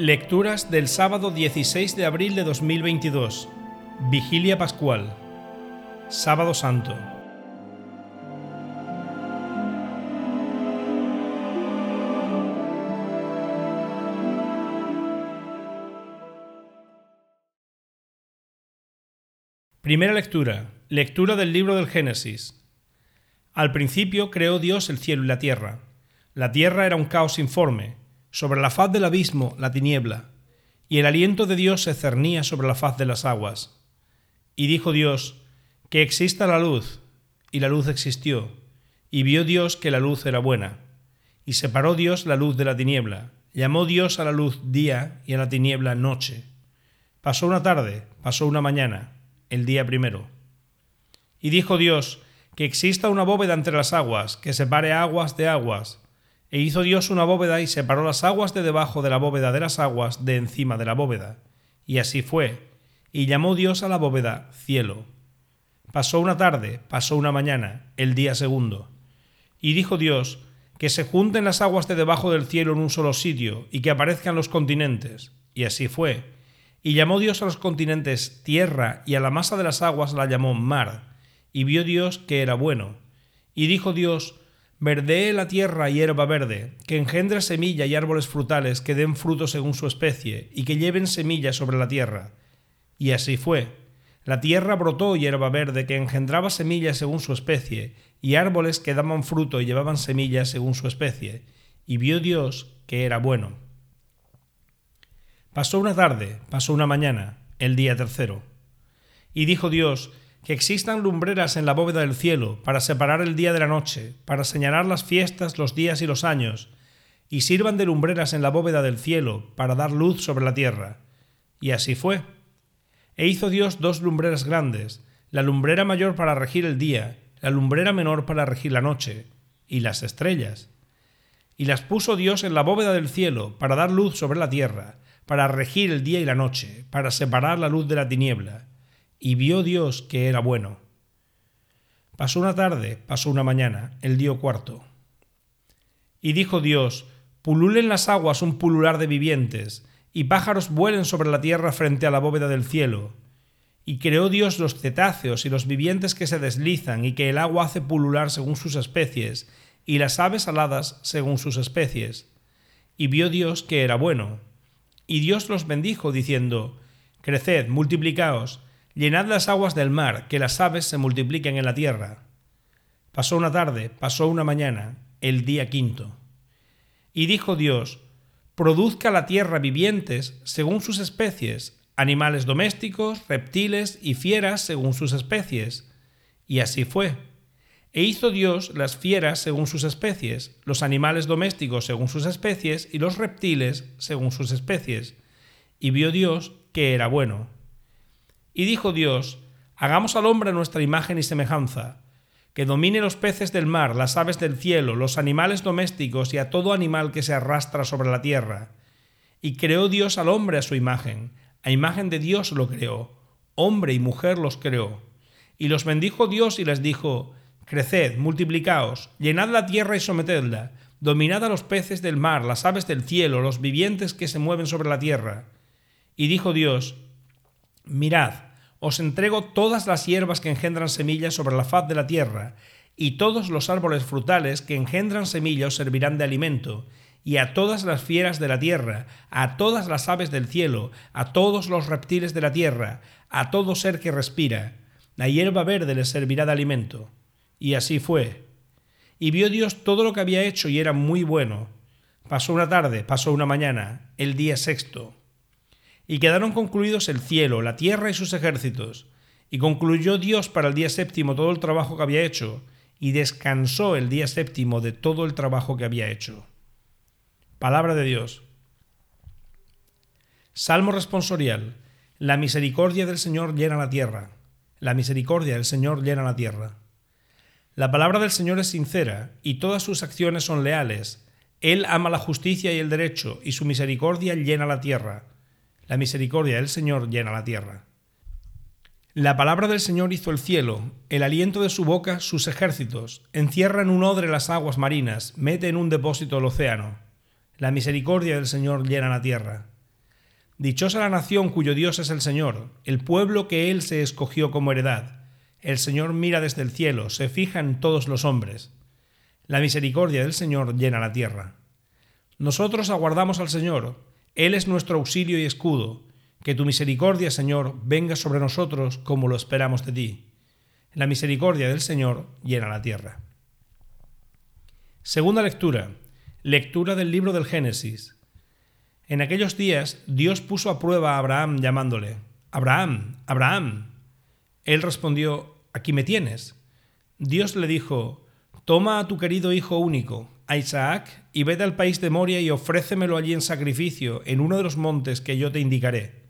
Lecturas del sábado 16 de abril de 2022. Vigilia Pascual. Sábado Santo. Primera lectura. Lectura del libro del Génesis. Al principio creó Dios el cielo y la tierra. La tierra era un caos informe, sobre la faz del abismo la tiniebla, y el aliento de Dios se cernía sobre la faz de las aguas. Y dijo Dios, que exista la luz, y la luz existió, y vio Dios que la luz era buena. Y separó Dios la luz de la tiniebla, llamó Dios a la luz día y a la tiniebla noche. Pasó una tarde, pasó una mañana, el día primero. Y dijo Dios, que exista una bóveda entre las aguas, que separe aguas de aguas. E hizo Dios una bóveda y separó las aguas de debajo de la bóveda de las aguas de encima de la bóveda. Y así fue. Y llamó Dios a la bóveda cielo. Pasó una tarde, pasó una mañana, el día segundo. Y dijo Dios, que se junten las aguas de debajo del cielo en un solo sitio, y que aparezcan los continentes. Y así fue. Y llamó Dios a los continentes tierra, y a la masa de las aguas la llamó mar. Y vio Dios que era bueno. Y dijo Dios, Verdee la tierra hierba verde, que engendre semilla y árboles frutales que den fruto según su especie, y que lleven semilla sobre la tierra. Y así fue. La tierra brotó hierba verde que engendraba semillas según su especie, y árboles que daban fruto y llevaban semillas según su especie. Y vio Dios que era bueno. Pasó una tarde, pasó una mañana, el día tercero. Y dijo Dios, que existan lumbreras en la bóveda del cielo para separar el día de la noche, para señalar las fiestas, los días y los años, y sirvan de lumbreras en la bóveda del cielo para dar luz sobre la tierra. Y así fue. E hizo Dios dos lumbreras grandes, la lumbrera mayor para regir el día, la lumbrera menor para regir la noche, y las estrellas. Y las puso Dios en la bóveda del cielo para dar luz sobre la tierra, para regir el día y la noche, para separar la luz de la tiniebla. Y vio Dios que era bueno. Pasó una tarde, pasó una mañana, el día cuarto. Y dijo Dios, pululen las aguas un pulular de vivientes, y pájaros vuelen sobre la tierra frente a la bóveda del cielo. Y creó Dios los cetáceos y los vivientes que se deslizan y que el agua hace pulular según sus especies, y las aves aladas según sus especies. Y vio Dios que era bueno. Y Dios los bendijo, diciendo, Creced, multiplicaos, llenad las aguas del mar, que las aves se multipliquen en la tierra. Pasó una tarde, pasó una mañana, el día quinto. Y dijo Dios, Produzca la tierra vivientes según sus especies, animales domésticos, reptiles y fieras según sus especies. Y así fue. E hizo Dios las fieras según sus especies, los animales domésticos según sus especies y los reptiles según sus especies. Y vio Dios que era bueno. Y dijo Dios, Hagamos al hombre nuestra imagen y semejanza, que domine los peces del mar, las aves del cielo, los animales domésticos y a todo animal que se arrastra sobre la tierra. Y creó Dios al hombre a su imagen, a imagen de Dios lo creó, hombre y mujer los creó. Y los bendijo Dios y les dijo, Creced, multiplicaos, llenad la tierra y sometedla, dominad a los peces del mar, las aves del cielo, los vivientes que se mueven sobre la tierra. Y dijo Dios, Mirad, os entrego todas las hierbas que engendran semillas sobre la faz de la tierra, y todos los árboles frutales que engendran semillas servirán de alimento, y a todas las fieras de la tierra, a todas las aves del cielo, a todos los reptiles de la tierra, a todo ser que respira, la hierba verde les servirá de alimento. Y así fue. Y vio Dios todo lo que había hecho y era muy bueno. Pasó una tarde, pasó una mañana, el día sexto. Y quedaron concluidos el cielo, la tierra y sus ejércitos. Y concluyó Dios para el día séptimo todo el trabajo que había hecho, y descansó el día séptimo de todo el trabajo que había hecho. Palabra de Dios. Salmo responsorial. La misericordia del Señor llena la tierra. La misericordia del Señor llena la tierra. La palabra del Señor es sincera y todas sus acciones son leales. Él ama la justicia y el derecho y su misericordia llena la tierra. La misericordia del Señor llena la tierra. La palabra del Señor hizo el cielo, el aliento de su boca sus ejércitos, encierra en un odre las aguas marinas, mete en un depósito el océano. La misericordia del Señor llena la tierra. Dichosa la nación cuyo Dios es el Señor, el pueblo que Él se escogió como heredad. El Señor mira desde el cielo, se fija en todos los hombres. La misericordia del Señor llena la tierra. Nosotros aguardamos al Señor, Él es nuestro auxilio y escudo. Que tu misericordia, Señor, venga sobre nosotros como lo esperamos de ti. La misericordia del Señor llena la tierra. Segunda lectura. Lectura del libro del Génesis. En aquellos días Dios puso a prueba a Abraham llamándole, Abraham, Abraham. Él respondió, Aquí me tienes. Dios le dijo, Toma a tu querido hijo único, a Isaac, y vete al país de Moria y ofrécemelo allí en sacrificio, en uno de los montes que yo te indicaré.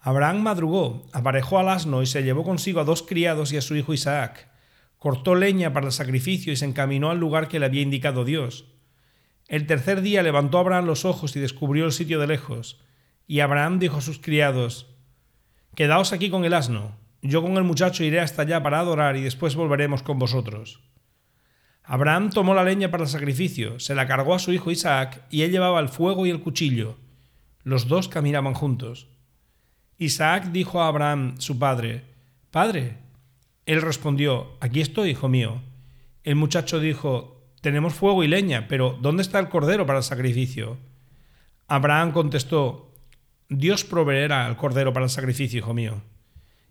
Abraham madrugó, aparejó al asno y se llevó consigo a dos criados y a su hijo Isaac. Cortó leña para el sacrificio y se encaminó al lugar que le había indicado Dios. El tercer día levantó Abraham los ojos y descubrió el sitio de lejos. Y Abraham dijo a sus criados, Quedaos aquí con el asno, yo con el muchacho iré hasta allá para adorar y después volveremos con vosotros. Abraham tomó la leña para el sacrificio, se la cargó a su hijo Isaac, y él llevaba el fuego y el cuchillo. Los dos caminaban juntos. Isaac dijo a Abraham, su padre, Padre. Él respondió, Aquí estoy, hijo mío. El muchacho dijo, tenemos fuego y leña, pero ¿dónde está el cordero para el sacrificio? Abraham contestó, Dios proveerá el cordero para el sacrificio, hijo mío.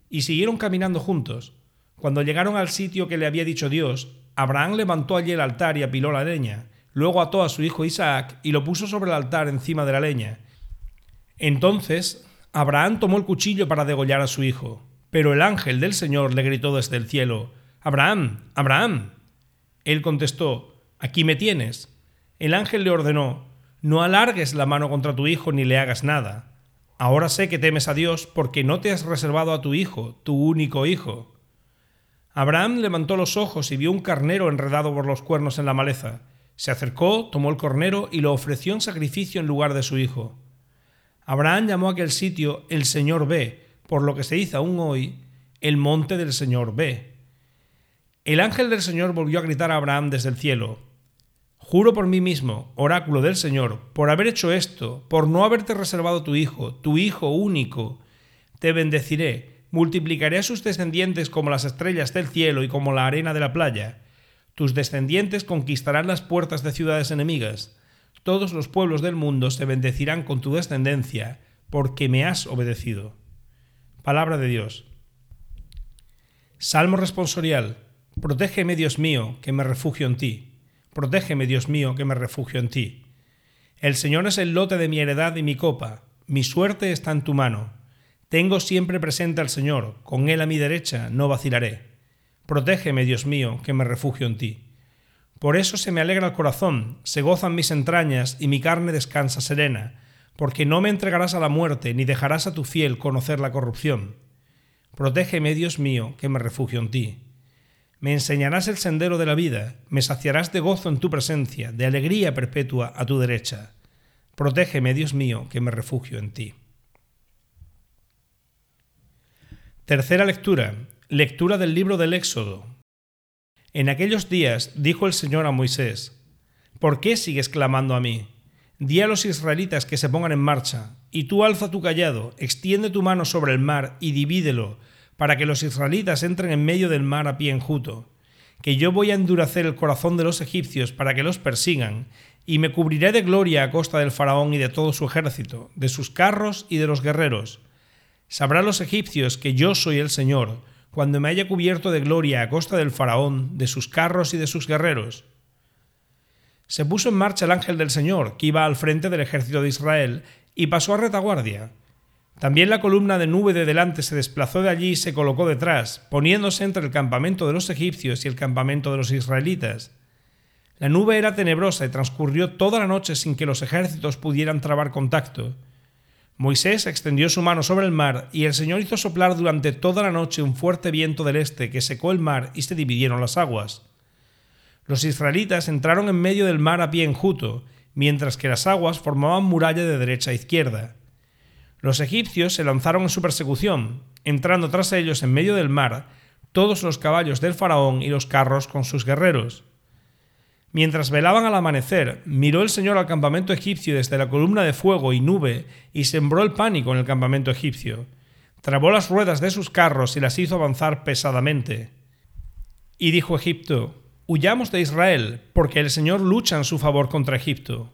Y siguieron caminando juntos. Cuando llegaron al sitio que le había dicho Dios, Abraham levantó allí el altar y apiló la leña. Luego ató a su hijo Isaac y lo puso sobre el altar encima de la leña. Entonces Abraham tomó el cuchillo para degollar a su hijo. Pero el ángel del Señor le gritó desde el cielo, Abraham, Abraham. Él contestó, Aquí me tienes. El ángel le ordenó, No alargues la mano contra tu hijo ni le hagas nada. Ahora sé que temes a Dios porque no te has reservado a tu hijo, tu único hijo. Abraham levantó los ojos y vio un carnero enredado por los cuernos en la maleza. Se acercó, tomó el cornero y lo ofreció en sacrificio en lugar de su hijo. Abraham llamó a aquel sitio el Señor ve, por lo que se dice aún hoy, el monte del Señor ve. El ángel del Señor volvió a gritar a Abraham desde el cielo, Juro por mí mismo, oráculo del Señor, por haber hecho esto, por no haberte reservado tu hijo, tu hijo único, te bendeciré, multiplicaré a sus descendientes como las estrellas del cielo y como la arena de la playa. Tus descendientes conquistarán las puertas de ciudades enemigas. Todos los pueblos del mundo se bendecirán con tu descendencia, porque me has obedecido. Palabra de Dios. Salmo responsorial. Protégeme, Dios mío, que me refugio en ti. Protégeme, Dios mío, que me refugio en ti. El Señor es el lote de mi heredad y mi copa, mi suerte está en tu mano. Tengo siempre presente al Señor, con Él a mi derecha no vacilaré. Protégeme, Dios mío, que me refugio en ti. Por eso se me alegra el corazón, se gozan mis entrañas y mi carne descansa serena, porque no me entregarás a la muerte ni dejarás a tu fiel conocer la corrupción. Protégeme, Dios mío, que me refugio en ti. Me enseñarás el sendero de la vida, me saciarás de gozo en tu presencia, de alegría perpetua a tu derecha. Protégeme, Dios mío, que me refugio en ti. Tercera lectura. Lectura del libro del Éxodo. En aquellos días dijo el Señor a Moisés, ¿Por qué sigues clamando a mí? Di a los israelitas que se pongan en marcha, y tú alza tu callado, extiende tu mano sobre el mar y divídelo, para que los israelitas entren en medio del mar a pie enjuto, que yo voy a endurecer el corazón de los egipcios para que los persigan, y me cubriré de gloria a costa del faraón y de todo su ejército, de sus carros y de los guerreros. Sabrán los egipcios que yo soy el Señor, cuando me haya cubierto de gloria a costa del faraón, de sus carros y de sus guerreros. Se puso en marcha el ángel del Señor, que iba al frente del ejército de Israel, y pasó a retaguardia, también la columna de nube de delante se desplazó de allí y se colocó detrás, poniéndose entre el campamento de los egipcios y el campamento de los israelitas. La nube era tenebrosa y transcurrió toda la noche sin que los ejércitos pudieran trabar contacto. Moisés extendió su mano sobre el mar y el Señor hizo soplar durante toda la noche un fuerte viento del este que secó el mar y se dividieron las aguas. Los israelitas entraron en medio del mar a pie enjuto, mientras que las aguas formaban muralla de derecha a izquierda. Los egipcios se lanzaron en su persecución, entrando tras ellos en medio del mar todos los caballos del faraón y los carros con sus guerreros. Mientras velaban al amanecer, miró el Señor al campamento egipcio desde la columna de fuego y nube y sembró el pánico en el campamento egipcio. Trabó las ruedas de sus carros y las hizo avanzar pesadamente. Y dijo Egipto, Huyamos de Israel, porque el Señor lucha en su favor contra Egipto.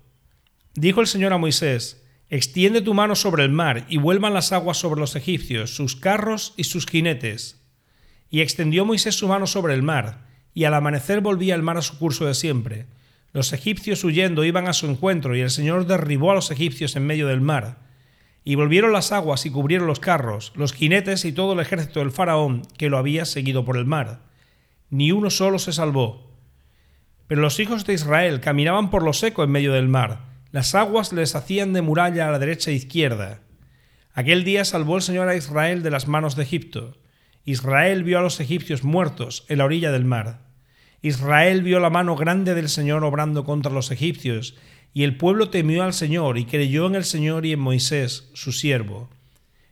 Dijo el Señor a Moisés, Extiende tu mano sobre el mar y vuelvan las aguas sobre los egipcios, sus carros y sus jinetes. Y extendió Moisés su mano sobre el mar, y al amanecer volvía el mar a su curso de siempre. Los egipcios huyendo iban a su encuentro, y el Señor derribó a los egipcios en medio del mar. Y volvieron las aguas y cubrieron los carros, los jinetes y todo el ejército del faraón que lo había seguido por el mar. Ni uno solo se salvó. Pero los hijos de Israel caminaban por lo seco en medio del mar. Las aguas les hacían de muralla a la derecha e izquierda. Aquel día salvó el Señor a Israel de las manos de Egipto. Israel vio a los egipcios muertos en la orilla del mar. Israel vio la mano grande del Señor obrando contra los egipcios, y el pueblo temió al Señor y creyó en el Señor y en Moisés, su siervo.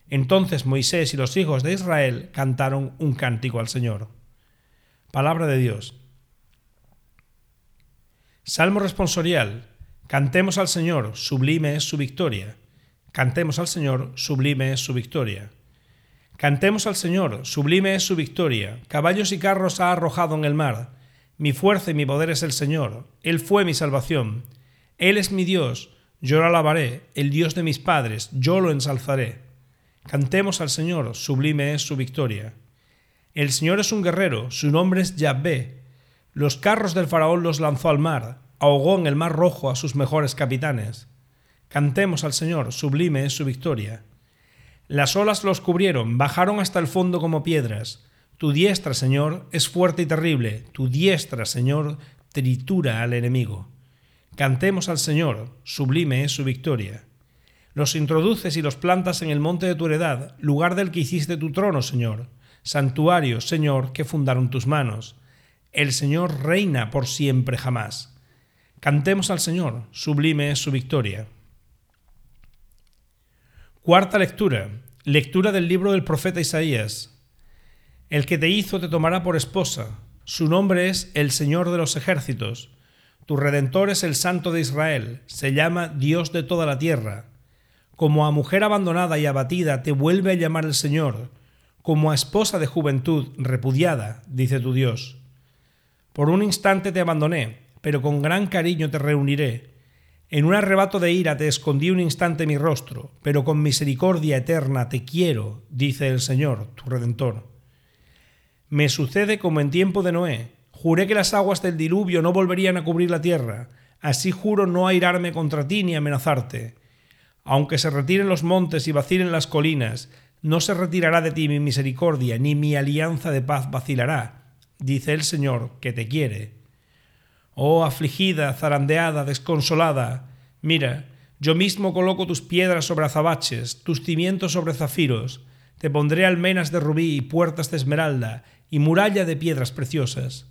Entonces Moisés y los hijos de Israel cantaron un cántico al Señor. Palabra de Dios. Salmo responsorial. Cantemos al Señor, sublime es su victoria. Cantemos al Señor, sublime es su victoria. Cantemos al Señor, sublime es su victoria. Caballos y carros ha arrojado en el mar. Mi fuerza y mi poder es el Señor. Él fue mi salvación. Él es mi Dios. Yo lo alabaré, el Dios de mis padres. Yo lo ensalzaré. Cantemos al Señor, sublime es su victoria. El Señor es un guerrero, su nombre es Yahvé. Los carros del faraón los lanzó al mar, ahogó en el mar rojo a sus mejores capitanes. Cantemos al Señor, sublime es su victoria. Las olas los cubrieron, bajaron hasta el fondo como piedras. Tu diestra, Señor, es fuerte y terrible. Tu diestra, Señor, tritura al enemigo. Cantemos al Señor, sublime es su victoria. Los introduces y los plantas en el monte de tu heredad, lugar del que hiciste tu trono, Señor. Santuario, Señor, que fundaron tus manos. El Señor reina por siempre jamás. Cantemos al Señor, sublime es su victoria. Cuarta lectura. Lectura del libro del profeta Isaías. El que te hizo te tomará por esposa. Su nombre es el Señor de los ejércitos. Tu redentor es el Santo de Israel. Se llama Dios de toda la tierra. Como a mujer abandonada y abatida te vuelve a llamar el Señor. Como a esposa de juventud repudiada, dice tu Dios. Por un instante te abandoné, pero con gran cariño te reuniré en un arrebato de ira te escondí un instante mi rostro, pero con misericordia eterna te quiero, dice el Señor, tu Redentor. Me sucede como en tiempo de Noé. Juré que las aguas del diluvio no volverían a cubrir la tierra. Así juro no airarme contra ti ni amenazarte. Aunque se retiren los montes y vacilen las colinas, no se retirará de ti mi misericordia, ni mi alianza de paz vacilará, dice el Señor, que te quiere. Oh afligida, zarandeada, desconsolada, mira, yo mismo coloco tus piedras sobre azabaches, tus cimientos sobre zafiros, te pondré almenas de rubí y puertas de esmeralda y muralla de piedras preciosas.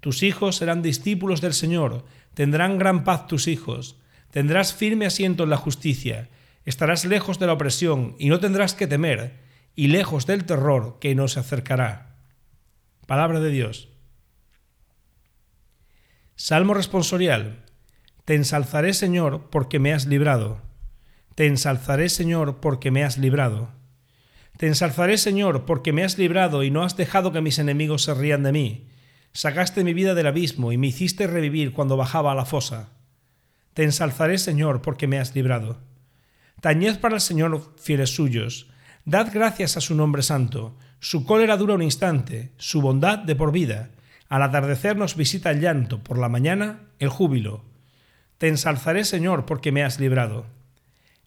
Tus hijos serán discípulos del Señor, tendrán gran paz tus hijos, tendrás firme asiento en la justicia, estarás lejos de la opresión y no tendrás que temer, y lejos del terror que no se acercará. Palabra de Dios. Salmo responsorial. Te ensalzaré, Señor, porque me has librado. Te ensalzaré, Señor, porque me has librado. Te ensalzaré, Señor, porque me has librado y no has dejado que mis enemigos se rían de mí. Sacaste mi vida del abismo y me hiciste revivir cuando bajaba a la fosa. Te ensalzaré, Señor, porque me has librado. Tañed para el Señor fieles suyos. Dad gracias a su nombre santo. Su cólera dura un instante, su bondad de por vida. Al atardecer nos visita el llanto, por la mañana el júbilo. Te ensalzaré, Señor, porque me has librado.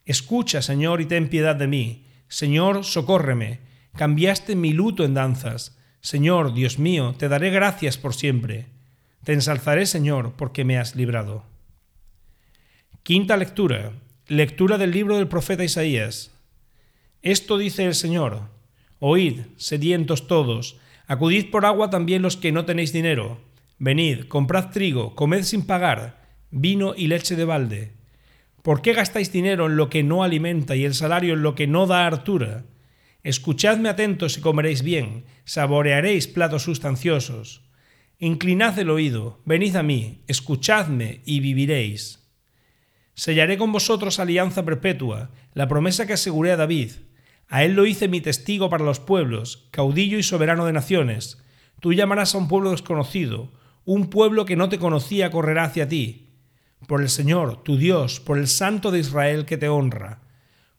Escucha, Señor, y ten piedad de mí. Señor, socórreme. Cambiaste mi luto en danzas. Señor, Dios mío, te daré gracias por siempre. Te ensalzaré, Señor, porque me has librado. Quinta lectura. Lectura del libro del profeta Isaías. Esto dice el Señor. Oíd, sedientos todos, Acudid por agua también los que no tenéis dinero. Venid, comprad trigo, comed sin pagar, vino y leche de balde. ¿Por qué gastáis dinero en lo que no alimenta y el salario en lo que no da hartura? Escuchadme atentos y comeréis bien, saborearéis platos sustanciosos. Inclinad el oído, venid a mí, escuchadme y viviréis. Sellaré con vosotros alianza perpetua, la promesa que aseguré a David. A él lo hice mi testigo para los pueblos, caudillo y soberano de naciones. Tú llamarás a un pueblo desconocido, un pueblo que no te conocía correrá hacia ti. Por el Señor, tu Dios, por el Santo de Israel que te honra.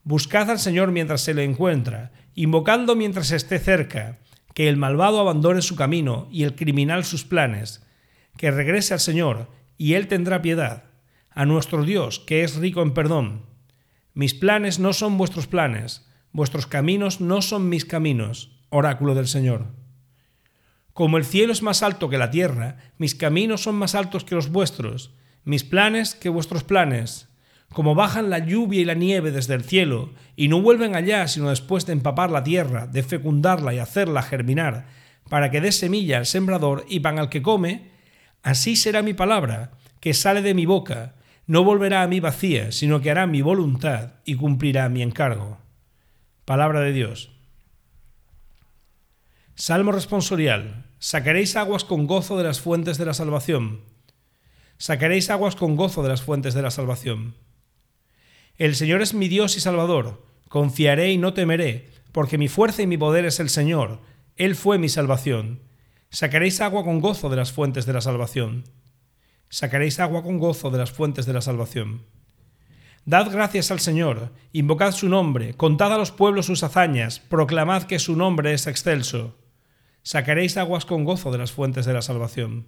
Buscad al Señor mientras se le encuentra, invocando mientras esté cerca que el malvado abandone su camino y el criminal sus planes, que regrese al Señor, y Él tendrá piedad, a nuestro Dios, que es rico en perdón. Mis planes no son vuestros planes, vuestros caminos no son mis caminos, oráculo del Señor. Como el cielo es más alto que la tierra, mis caminos son más altos que los vuestros, mis planes que vuestros planes, como bajan la lluvia y la nieve desde el cielo, y no vuelven allá sino después de empapar la tierra, de fecundarla y hacerla germinar, para que dé semilla al sembrador y pan al que come, así será mi palabra, que sale de mi boca, no volverá a mí vacía, sino que hará mi voluntad y cumplirá mi encargo. Palabra de Dios. Salmo responsorial. Sacaréis aguas con gozo de las fuentes de la salvación. Sacaréis aguas con gozo de las fuentes de la salvación. El Señor es mi Dios y Salvador, confiaré y no temeré, porque mi fuerza y mi poder es el Señor, Él fue mi salvación. Sacaréis agua con gozo de las fuentes de la salvación. Sacaréis agua con gozo de las fuentes de la salvación. Dad gracias al Señor, invocad su nombre, contad a los pueblos sus hazañas, proclamad que su nombre es excelso. Sacaréis aguas con gozo de las fuentes de la salvación.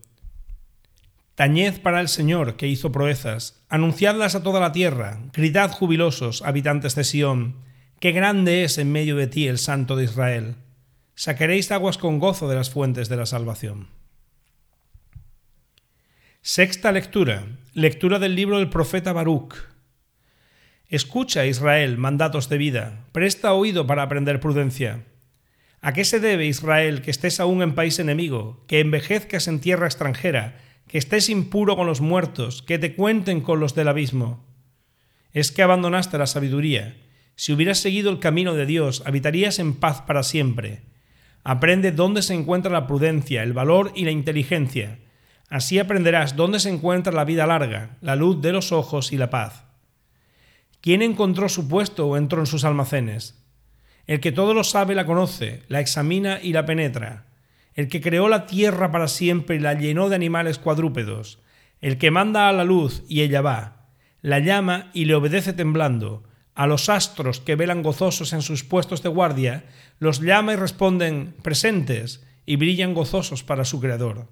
Tañed para el Señor que hizo proezas, anunciadlas a toda la tierra, gritad jubilosos, habitantes de Sión, qué grande es en medio de ti el Santo de Israel. Sacaréis aguas con gozo de las fuentes de la salvación. Sexta lectura. Lectura del libro del profeta Baruch. Escucha, Israel, mandatos de vida, presta oído para aprender prudencia. ¿A qué se debe, Israel, que estés aún en país enemigo, que envejezcas en tierra extranjera, que estés impuro con los muertos, que te cuenten con los del abismo. Es que abandonaste la sabiduría. Si hubieras seguido el camino de Dios, habitarías en paz para siempre. Aprende dónde se encuentra la prudencia, el valor y la inteligencia. Así aprenderás dónde se encuentra la vida larga, la luz de los ojos y la paz. ¿Quién encontró su puesto o entró en sus almacenes? El que todo lo sabe la conoce, la examina y la penetra el que creó la tierra para siempre y la llenó de animales cuadrúpedos, el que manda a la luz y ella va, la llama y le obedece temblando, a los astros que velan gozosos en sus puestos de guardia, los llama y responden presentes y brillan gozosos para su Creador.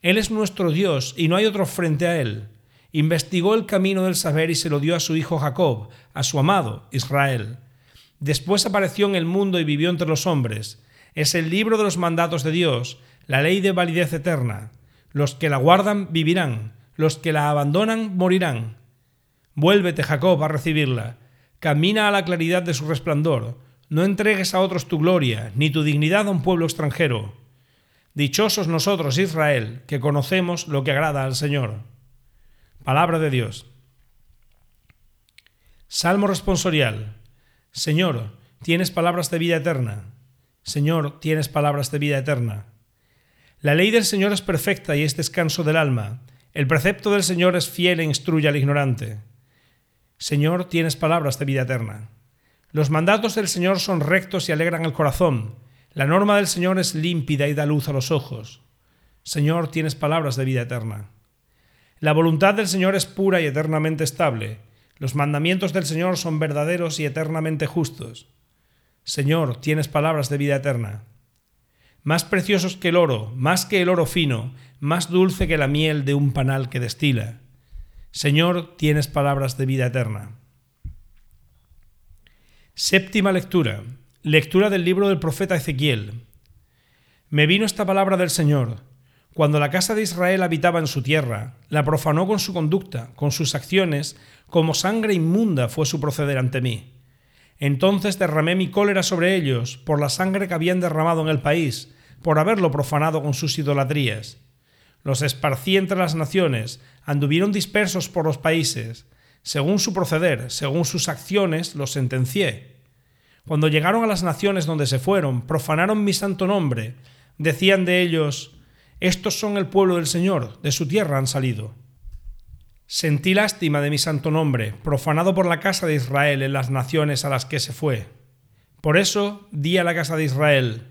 Él es nuestro Dios y no hay otro frente a Él. Investigó el camino del saber y se lo dio a su hijo Jacob, a su amado Israel. Después apareció en el mundo y vivió entre los hombres es el libro de los mandatos de Dios, la ley de validez eterna. Los que la guardan vivirán, los que la abandonan morirán. Vuélvete, Jacob, a recibirla. Camina a la claridad de su resplandor. No entregues a otros tu gloria, ni tu dignidad a un pueblo extranjero. Dichosos nosotros, Israel, que conocemos lo que agrada al Señor. Palabra de Dios. Salmo responsorial. Señor, tienes palabras de vida eterna. Señor, tienes palabras de vida eterna. La ley del Señor es perfecta y es descanso del alma. El precepto del Señor es fiel e instruye al ignorante. Señor, tienes palabras de vida eterna. Los mandatos del Señor son rectos y alegran el corazón. La norma del Señor es límpida y da luz a los ojos. Señor, tienes palabras de vida eterna. La voluntad del Señor es pura y eternamente estable. Los mandamientos del Señor son verdaderos y eternamente justos. Señor, tienes palabras de vida eterna. Más preciosos que el oro, más que el oro fino, más dulce que la miel de un panal que destila. Señor, tienes palabras de vida eterna. Séptima lectura. Lectura del libro del profeta Ezequiel. Me vino esta palabra del Señor. Cuando la casa de Israel habitaba en su tierra, la profanó con su conducta, con sus acciones, como sangre inmunda fue su proceder ante mí. Entonces derramé mi cólera sobre ellos por la sangre que habían derramado en el país, por haberlo profanado con sus idolatrías. Los esparcí entre las naciones, anduvieron dispersos por los países. Según su proceder, según sus acciones, los sentencié. Cuando llegaron a las naciones donde se fueron, profanaron mi santo nombre. Decían de ellos, Estos son el pueblo del Señor, de su tierra han salido. Sentí lástima de mi santo nombre, profanado por la casa de Israel en las naciones a las que se fue. Por eso di a la casa de Israel,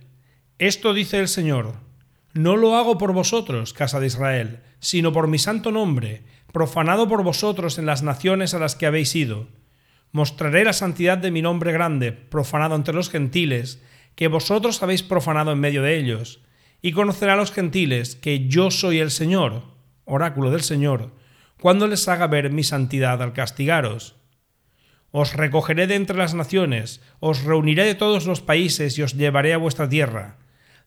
Esto dice el Señor, no lo hago por vosotros, casa de Israel, sino por mi santo nombre, profanado por vosotros en las naciones a las que habéis ido. Mostraré la santidad de mi nombre grande, profanado entre los gentiles, que vosotros habéis profanado en medio de ellos, y conocerá a los gentiles que yo soy el Señor, oráculo del Señor, cuando les haga ver mi santidad al castigaros. Os recogeré de entre las naciones, os reuniré de todos los países y os llevaré a vuestra tierra.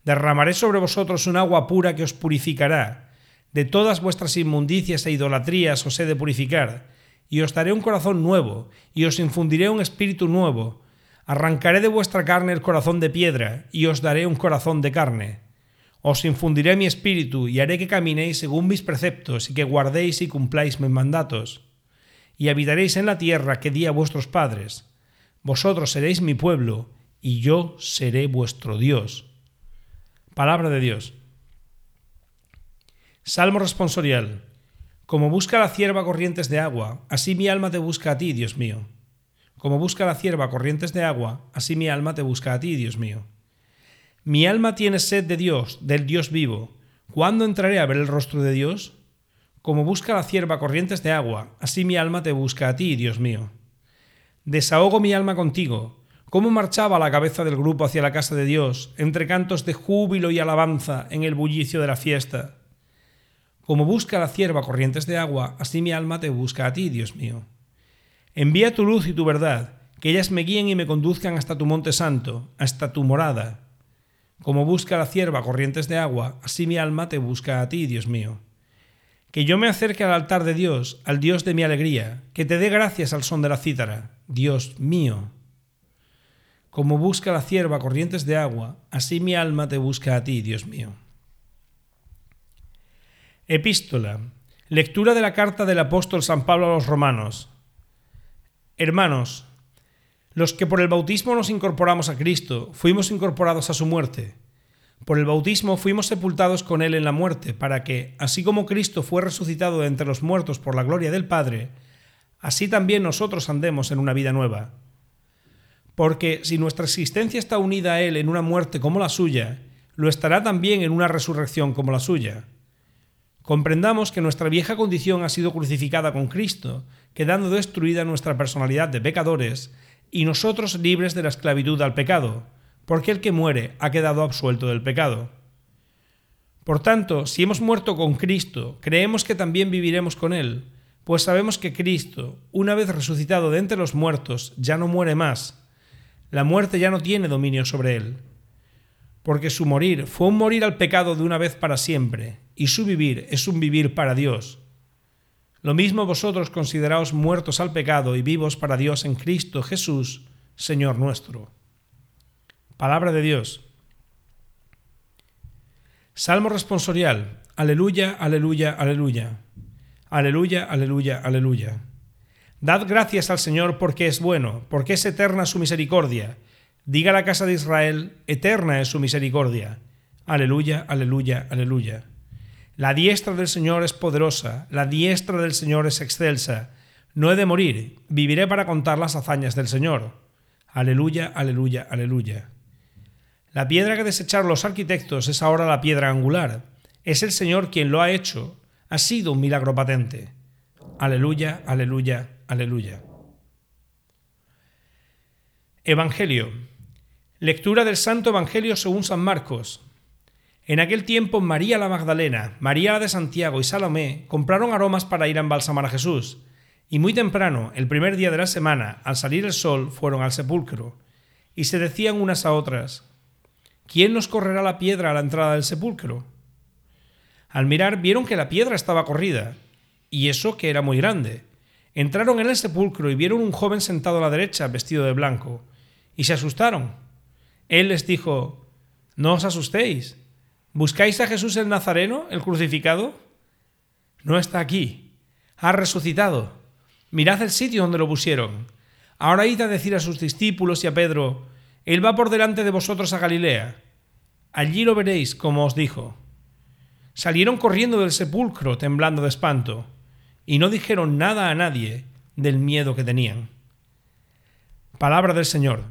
Derramaré sobre vosotros un agua pura que os purificará. De todas vuestras inmundicias e idolatrías os he de purificar, y os daré un corazón nuevo, y os infundiré un espíritu nuevo. Arrancaré de vuestra carne el corazón de piedra, y os daré un corazón de carne. Os infundiré mi espíritu, y haré que caminéis según mis preceptos, y que guardéis y cumpláis mis mandatos y habitaréis en la tierra que di a vuestros padres. Vosotros seréis mi pueblo, y yo seré vuestro Dios. Palabra de Dios. Salmo responsorial. Como busca la cierva corrientes de agua, así mi alma te busca a ti, Dios mío. Como busca la cierva corrientes de agua, así mi alma te busca a ti, Dios mío. Mi alma tiene sed de Dios, del Dios vivo. ¿Cuándo entraré a ver el rostro de Dios? Como busca la cierva corrientes de agua, así mi alma te busca a ti, Dios mío. Desahogo mi alma contigo. ¿Cómo marchaba la cabeza del grupo hacia la casa de Dios, entre cantos de júbilo y alabanza en el bullicio de la fiesta? Como busca la cierva corrientes de agua, así mi alma te busca a ti, Dios mío. Envía tu luz y tu verdad, que ellas me guíen y me conduzcan hasta tu monte santo, hasta tu morada. Como busca la cierva corrientes de agua, así mi alma te busca a ti, Dios mío que yo me acerque al altar de Dios, al Dios de mi alegría, que te dé gracias al son de la cítara, Dios mío. Como busca la cierva corrientes de agua, así mi alma te busca a ti, Dios mío. Epístola. Lectura de la carta del apóstol San Pablo a los romanos. Hermanos, los que por el bautismo nos incorporamos a Cristo, fuimos incorporados a su muerte por el bautismo fuimos sepultados con Él en la muerte, para que, así como Cristo fue resucitado de entre los muertos por la gloria del Padre, así también nosotros andemos en una vida nueva. Porque si nuestra existencia está unida a Él en una muerte como la suya, lo estará también en una resurrección como la suya. Comprendamos que nuestra vieja condición ha sido crucificada con Cristo, quedando destruida nuestra personalidad de pecadores y nosotros libres de la esclavitud al pecado porque el que muere ha quedado absuelto del pecado. Por tanto, si hemos muerto con Cristo, creemos que también viviremos con Él, pues sabemos que Cristo, una vez resucitado de entre los muertos, ya no muere más. La muerte ya no tiene dominio sobre Él. Porque su morir fue un morir al pecado de una vez para siempre, y su vivir es un vivir para Dios. Lo mismo vosotros consideraos muertos al pecado y vivos para Dios en Cristo Jesús, Señor nuestro. Palabra de Dios. Salmo responsorial. Aleluya, aleluya, aleluya. Aleluya, aleluya, aleluya. Dad gracias al Señor porque es bueno, porque es eterna su misericordia. Diga la casa de Israel, eterna es su misericordia. Aleluya, aleluya, aleluya. La diestra del Señor es poderosa, la diestra del Señor es excelsa. No he de morir, viviré para contar las hazañas del Señor. Aleluya, aleluya, aleluya. La piedra que desecharon los arquitectos es ahora la piedra angular. Es el Señor quien lo ha hecho. Ha sido un milagro patente. Aleluya, aleluya, aleluya. Evangelio. Lectura del Santo Evangelio según San Marcos. En aquel tiempo María la Magdalena, María la de Santiago y Salomé compraron aromas para ir a embalsamar a Jesús. Y muy temprano, el primer día de la semana, al salir el sol, fueron al sepulcro. Y se decían unas a otras, ¿quién nos correrá la piedra a la entrada del sepulcro? Al mirar vieron que la piedra estaba corrida, y eso que era muy grande. Entraron en el sepulcro y vieron un joven sentado a la derecha, vestido de blanco, y se asustaron. Él les dijo, No os asustéis. ¿Buscáis a Jesús el Nazareno, el crucificado? No está aquí. Ha resucitado. Mirad el sitio donde lo pusieron. Ahora id a decir a sus discípulos y a Pedro, Él va por delante de vosotros a Galilea. Allí lo veréis como os dijo. salieron corriendo del sepulcro temblando de espanto, y no dijeron nada a nadie del miedo que tenían. Palabra del Señor.